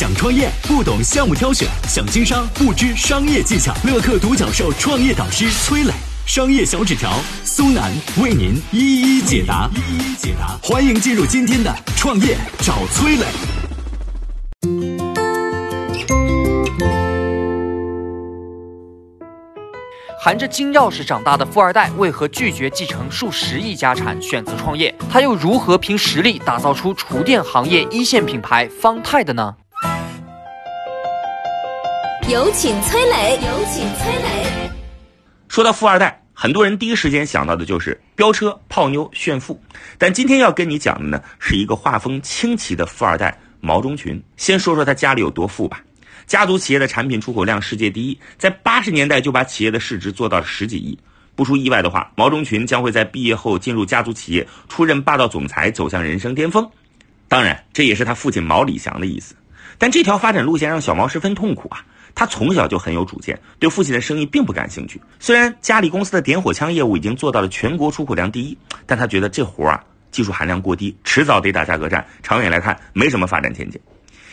想创业不懂项目挑选，想经商不知商业技巧。乐客独角兽创业导师崔磊，商业小纸条苏南为您一一解答。一一解答，欢迎进入今天的创业找崔磊。含着金钥匙长大的富二代，为何拒绝继承数十亿家产，选择创业？他又如何凭实力打造出厨电行业一线品牌方太的呢？有请崔磊，有请崔磊。说到富二代，很多人第一时间想到的就是飙车、泡妞、炫富。但今天要跟你讲的呢，是一个画风清奇的富二代毛中群。先说说他家里有多富吧。家族企业的产品出口量世界第一，在八十年代就把企业的市值做到了十几亿。不出意外的话，毛中群将会在毕业后进入家族企业，出任霸道总裁，走向人生巅峰。当然，这也是他父亲毛礼祥的意思。但这条发展路线让小毛十分痛苦啊！他从小就很有主见，对父亲的生意并不感兴趣。虽然家里公司的点火枪业务已经做到了全国出口量第一，但他觉得这活啊技术含量过低，迟早得打价格战，长远来看没什么发展前景。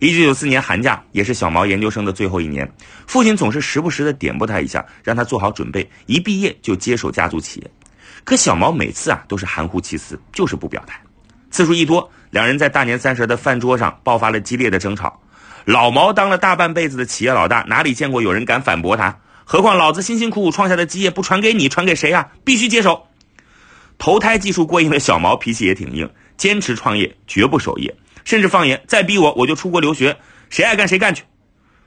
一九九四年寒假，也是小毛研究生的最后一年，父亲总是时不时的点拨他一下，让他做好准备，一毕业就接手家族企业。可小毛每次啊都是含糊其辞，就是不表态。次数一多，两人在大年三十的饭桌上爆发了激烈的争吵。老毛当了大半辈子的企业老大，哪里见过有人敢反驳他？何况老子辛辛苦苦创下的基业不传给你，传给谁啊？必须接手。投胎技术过硬的小毛脾气也挺硬，坚持创业，绝不守业。甚至放言，再逼我，我就出国留学，谁爱干谁干去。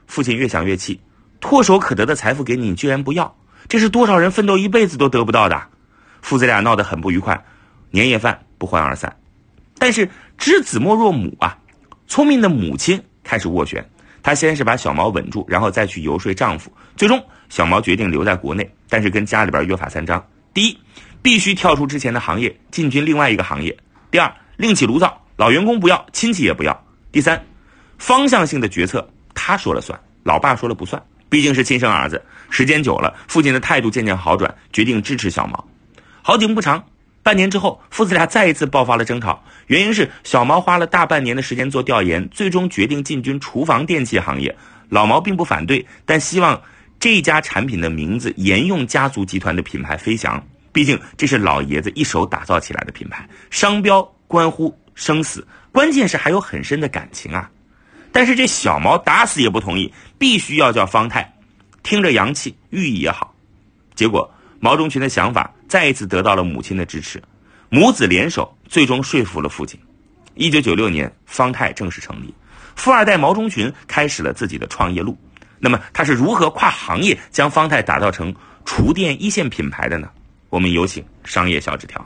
父亲越想越气，唾手可得的财富给你，居然不要，这是多少人奋斗一辈子都得不到的。父子俩闹得很不愉快，年夜饭不欢而散。但是知子莫若母啊，聪明的母亲开始斡旋。她先是把小毛稳住，然后再去游说丈夫。最终，小毛决定留在国内，但是跟家里边约法三章：第一，必须跳出之前的行业，进军另外一个行业；第二，另起炉灶。老员工不要，亲戚也不要。第三，方向性的决策他说了算，老爸说了不算。毕竟是亲生儿子，时间久了，父亲的态度渐渐好转，决定支持小毛。好景不长，半年之后，父子俩再一次爆发了争吵。原因是小毛花了大半年的时间做调研，最终决定进军厨房电器行业。老毛并不反对，但希望这家产品的名字沿用家族集团的品牌飞翔。毕竟这是老爷子一手打造起来的品牌，商标关乎。生死，关键是还有很深的感情啊！但是这小毛打死也不同意，必须要叫方太，听着洋气，寓意也好。结果毛中群的想法再一次得到了母亲的支持，母子联手，最终说服了父亲。一九九六年，方太正式成立，富二代毛中群开始了自己的创业路。那么他是如何跨行业将方太打造成厨电一线品牌的呢？我们有请商业小纸条。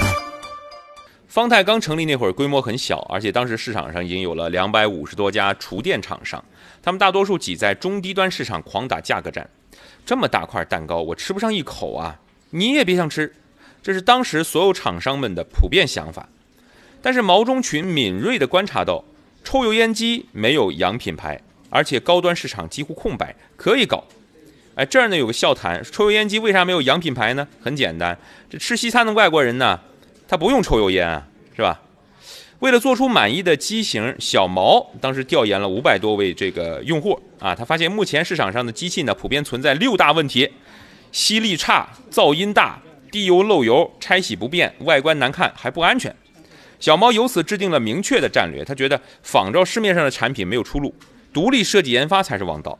方太刚成立那会儿规模很小，而且当时市场上已经有了两百五十多家厨电厂商，他们大多数挤在中低端市场狂打价格战。这么大块蛋糕，我吃不上一口啊！你也别想吃，这是当时所有厂商们的普遍想法。但是毛中群敏锐地观察到，抽油烟机没有洋品牌，而且高端市场几乎空白，可以搞。哎，这儿呢有个笑谈：抽油烟机为啥没有洋品牌呢？很简单，这吃西餐的外国人呢。他不用抽油烟啊，是吧？为了做出满意的机型，小毛当时调研了五百多位这个用户啊，他发现目前市场上的机器呢，普遍存在六大问题：吸力差、噪音大、滴油漏油、拆洗不便、外观难看还不安全。小毛由此制定了明确的战略，他觉得仿照市面上的产品没有出路，独立设计研发才是王道。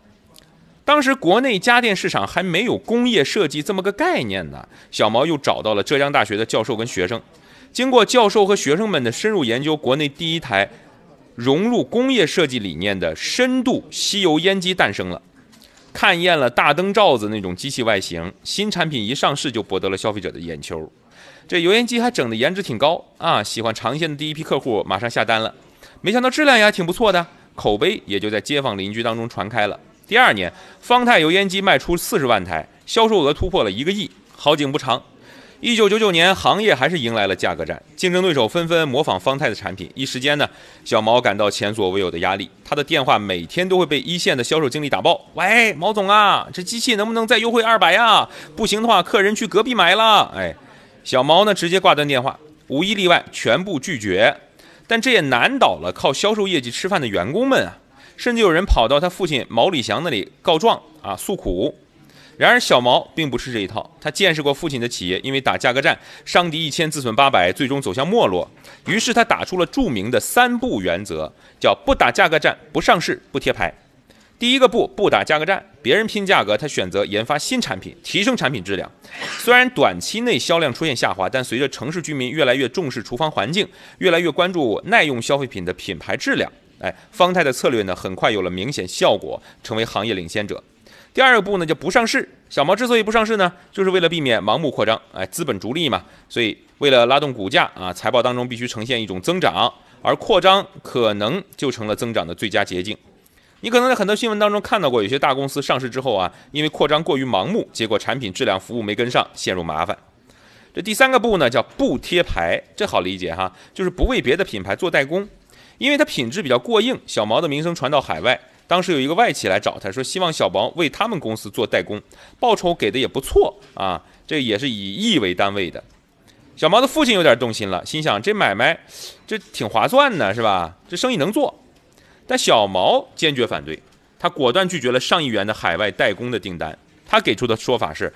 当时国内家电市场还没有工业设计这么个概念呢，小毛又找到了浙江大学的教授跟学生。经过教授和学生们的深入研究，国内第一台融入工业设计理念的深度吸油烟机诞生了。看厌了大灯罩子那种机器外形，新产品一上市就博得了消费者的眼球。这油烟机还整的颜值挺高啊，喜欢尝鲜的第一批客户马上下单了。没想到质量也还挺不错的，口碑也就在街坊邻居当中传开了。第二年，方太油烟机卖出四十万台，销售额突破了一个亿，好景不长。一九九九年，行业还是迎来了价格战，竞争对手纷纷模仿方太的产品，一时间呢，小毛感到前所未有的压力。他的电话每天都会被一线的销售经理打爆：“喂，毛总啊，这机器能不能再优惠二百呀？不行的话，客人去隔壁买了。”哎，小毛呢直接挂断电话，无一例外全部拒绝。但这也难倒了靠销售业绩吃饭的员工们啊，甚至有人跑到他父亲毛礼祥那里告状啊，诉苦。然而小毛并不吃这一套，他见识过父亲的企业因为打价格战伤敌一千自损八百，最终走向没落。于是他打出了著名的三不原则，叫不打价格战、不上市、不贴牌。第一个不不打价格战，别人拼价格，他选择研发新产品，提升产品质量。虽然短期内销量出现下滑，但随着城市居民越来越重视厨房环境，越来越关注耐用消费品的品牌质量，哎，方太的策略呢很快有了明显效果，成为行业领先者。第二个步呢，就不上市。小毛之所以不上市呢，就是为了避免盲目扩张，哎，资本逐利嘛。所以为了拉动股价啊，财报当中必须呈现一种增长，而扩张可能就成了增长的最佳捷径。你可能在很多新闻当中看到过，有些大公司上市之后啊，因为扩张过于盲目，结果产品质量服务没跟上，陷入麻烦。这第三个步呢，叫不贴牌，这好理解哈，就是不为别的品牌做代工，因为它品质比较过硬，小毛的名声传到海外。当时有一个外企来找他说，希望小毛为他们公司做代工，报酬给的也不错啊，这也是以亿为单位的。小毛的父亲有点动心了，心想这买卖这挺划算的，是吧？这生意能做。但小毛坚决反对，他果断拒绝了上亿元的海外代工的订单。他给出的说法是，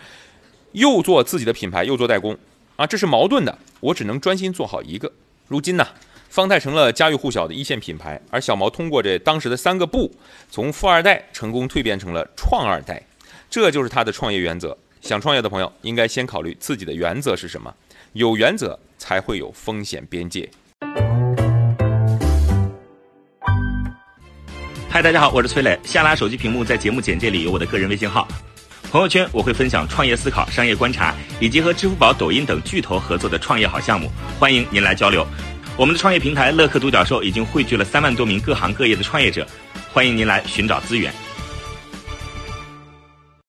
又做自己的品牌，又做代工啊，这是矛盾的。我只能专心做好一个。如今呢？方太成了家喻户晓的一线品牌，而小毛通过这当时的三个不，从富二代成功蜕变成了创二代，这就是他的创业原则。想创业的朋友应该先考虑自己的原则是什么，有原则才会有风险边界。嗨，大家好，我是崔磊。下拉手机屏幕，在节目简介里有我的个人微信号，朋友圈我会分享创业思考、商业观察，以及和支付宝、抖音等巨头合作的创业好项目，欢迎您来交流。我们的创业平台乐客独角兽已经汇聚了三万多名各行各业的创业者，欢迎您来寻找资源。